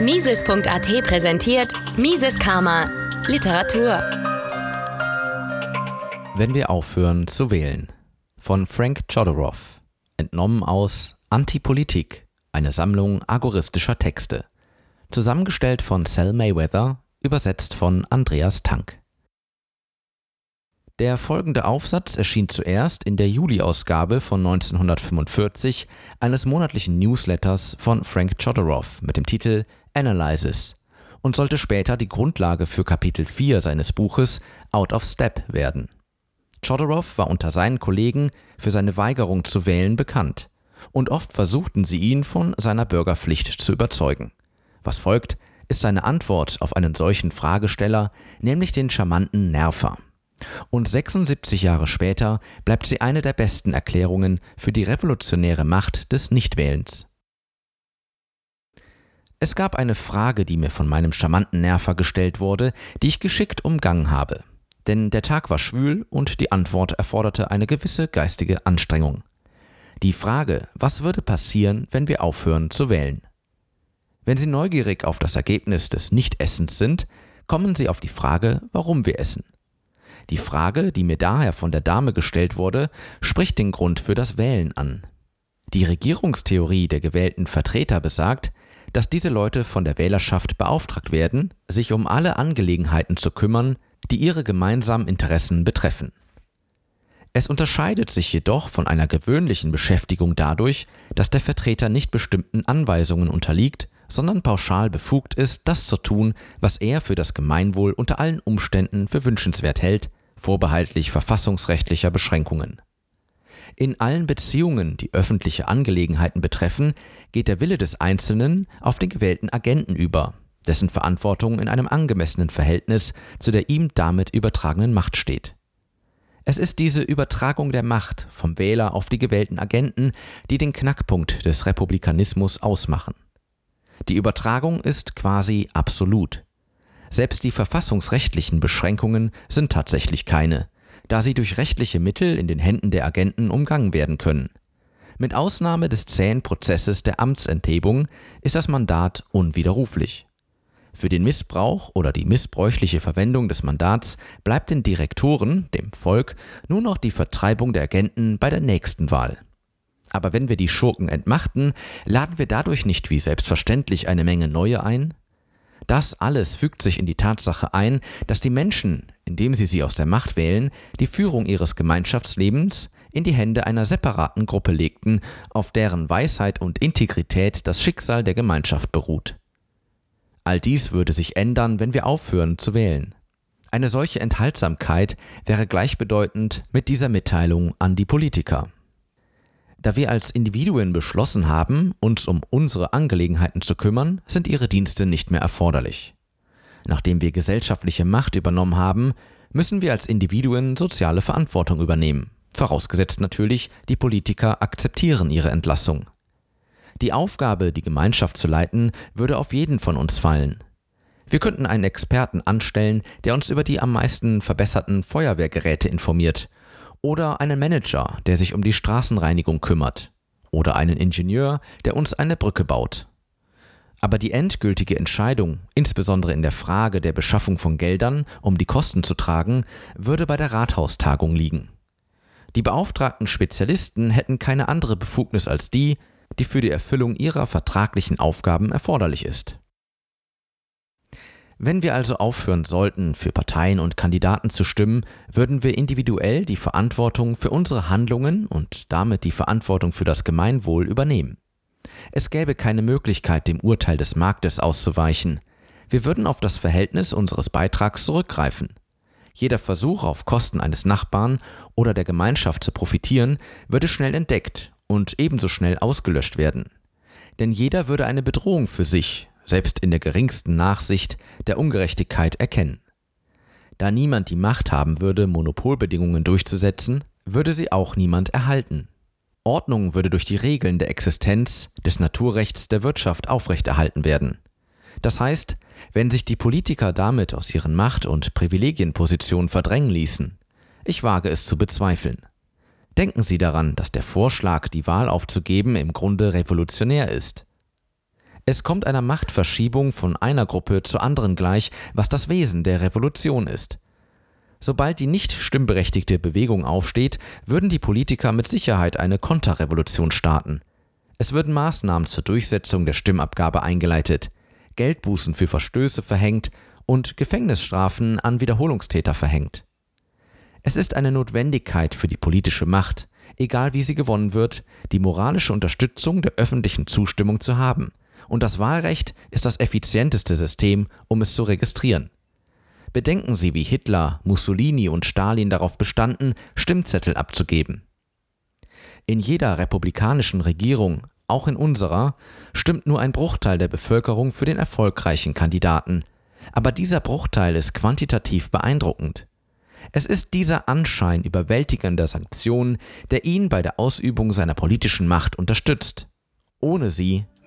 Mises.at präsentiert Mises Karma Literatur. Wenn wir aufhören zu wählen. Von Frank Chodorov. Entnommen aus Antipolitik, eine Sammlung agoristischer Texte. Zusammengestellt von Sal Mayweather, übersetzt von Andreas Tank. Der folgende Aufsatz erschien zuerst in der Juli-Ausgabe von 1945 eines monatlichen Newsletters von Frank Chodorov mit dem Titel Analysis und sollte später die Grundlage für Kapitel 4 seines Buches Out of Step werden. Chodorov war unter seinen Kollegen für seine Weigerung zu wählen bekannt, und oft versuchten sie ihn von seiner Bürgerpflicht zu überzeugen. Was folgt, ist seine Antwort auf einen solchen Fragesteller, nämlich den charmanten Nerver. Und 76 Jahre später bleibt sie eine der besten Erklärungen für die revolutionäre Macht des Nichtwählens. Es gab eine Frage, die mir von meinem charmanten Nerver gestellt wurde, die ich geschickt umgangen habe. Denn der Tag war schwül und die Antwort erforderte eine gewisse geistige Anstrengung. Die Frage, was würde passieren, wenn wir aufhören zu wählen? Wenn Sie neugierig auf das Ergebnis des Nichtessens sind, kommen Sie auf die Frage, warum wir essen. Die Frage, die mir daher von der Dame gestellt wurde, spricht den Grund für das Wählen an. Die Regierungstheorie der gewählten Vertreter besagt, dass diese Leute von der Wählerschaft beauftragt werden, sich um alle Angelegenheiten zu kümmern, die ihre gemeinsamen Interessen betreffen. Es unterscheidet sich jedoch von einer gewöhnlichen Beschäftigung dadurch, dass der Vertreter nicht bestimmten Anweisungen unterliegt, sondern pauschal befugt ist, das zu tun, was er für das Gemeinwohl unter allen Umständen für wünschenswert hält, vorbehaltlich verfassungsrechtlicher Beschränkungen. In allen Beziehungen, die öffentliche Angelegenheiten betreffen, geht der Wille des Einzelnen auf den gewählten Agenten über, dessen Verantwortung in einem angemessenen Verhältnis zu der ihm damit übertragenen Macht steht. Es ist diese Übertragung der Macht vom Wähler auf die gewählten Agenten, die den Knackpunkt des Republikanismus ausmachen. Die Übertragung ist quasi absolut. Selbst die verfassungsrechtlichen Beschränkungen sind tatsächlich keine, da sie durch rechtliche Mittel in den Händen der Agenten umgangen werden können. Mit Ausnahme des zähen Prozesses der Amtsenthebung ist das Mandat unwiderruflich. Für den Missbrauch oder die missbräuchliche Verwendung des Mandats bleibt den Direktoren, dem Volk, nur noch die Vertreibung der Agenten bei der nächsten Wahl. Aber wenn wir die Schurken entmachten, laden wir dadurch nicht wie selbstverständlich eine Menge neue ein? Das alles fügt sich in die Tatsache ein, dass die Menschen, indem sie sie aus der Macht wählen, die Führung ihres Gemeinschaftslebens in die Hände einer separaten Gruppe legten, auf deren Weisheit und Integrität das Schicksal der Gemeinschaft beruht. All dies würde sich ändern, wenn wir aufhören zu wählen. Eine solche Enthaltsamkeit wäre gleichbedeutend mit dieser Mitteilung an die Politiker. Da wir als Individuen beschlossen haben, uns um unsere Angelegenheiten zu kümmern, sind ihre Dienste nicht mehr erforderlich. Nachdem wir gesellschaftliche Macht übernommen haben, müssen wir als Individuen soziale Verantwortung übernehmen. Vorausgesetzt natürlich, die Politiker akzeptieren ihre Entlassung. Die Aufgabe, die Gemeinschaft zu leiten, würde auf jeden von uns fallen. Wir könnten einen Experten anstellen, der uns über die am meisten verbesserten Feuerwehrgeräte informiert oder einen Manager, der sich um die Straßenreinigung kümmert, oder einen Ingenieur, der uns eine Brücke baut. Aber die endgültige Entscheidung, insbesondere in der Frage der Beschaffung von Geldern, um die Kosten zu tragen, würde bei der Rathaustagung liegen. Die beauftragten Spezialisten hätten keine andere Befugnis als die, die für die Erfüllung ihrer vertraglichen Aufgaben erforderlich ist. Wenn wir also aufhören sollten, für Parteien und Kandidaten zu stimmen, würden wir individuell die Verantwortung für unsere Handlungen und damit die Verantwortung für das Gemeinwohl übernehmen. Es gäbe keine Möglichkeit, dem Urteil des Marktes auszuweichen. Wir würden auf das Verhältnis unseres Beitrags zurückgreifen. Jeder Versuch, auf Kosten eines Nachbarn oder der Gemeinschaft zu profitieren, würde schnell entdeckt und ebenso schnell ausgelöscht werden. Denn jeder würde eine Bedrohung für sich selbst in der geringsten Nachsicht, der Ungerechtigkeit erkennen. Da niemand die Macht haben würde, Monopolbedingungen durchzusetzen, würde sie auch niemand erhalten. Ordnung würde durch die Regeln der Existenz des Naturrechts der Wirtschaft aufrechterhalten werden. Das heißt, wenn sich die Politiker damit aus ihren Macht- und Privilegienpositionen verdrängen ließen, ich wage es zu bezweifeln. Denken Sie daran, dass der Vorschlag, die Wahl aufzugeben, im Grunde revolutionär ist. Es kommt einer Machtverschiebung von einer Gruppe zur anderen gleich, was das Wesen der Revolution ist. Sobald die nicht stimmberechtigte Bewegung aufsteht, würden die Politiker mit Sicherheit eine Konterrevolution starten. Es würden Maßnahmen zur Durchsetzung der Stimmabgabe eingeleitet, Geldbußen für Verstöße verhängt und Gefängnisstrafen an Wiederholungstäter verhängt. Es ist eine Notwendigkeit für die politische Macht, egal wie sie gewonnen wird, die moralische Unterstützung der öffentlichen Zustimmung zu haben, und das Wahlrecht ist das effizienteste System, um es zu registrieren. Bedenken Sie, wie Hitler, Mussolini und Stalin darauf bestanden, Stimmzettel abzugeben. In jeder republikanischen Regierung, auch in unserer, stimmt nur ein Bruchteil der Bevölkerung für den erfolgreichen Kandidaten. Aber dieser Bruchteil ist quantitativ beeindruckend. Es ist dieser Anschein überwältigender Sanktionen, der ihn bei der Ausübung seiner politischen Macht unterstützt. Ohne sie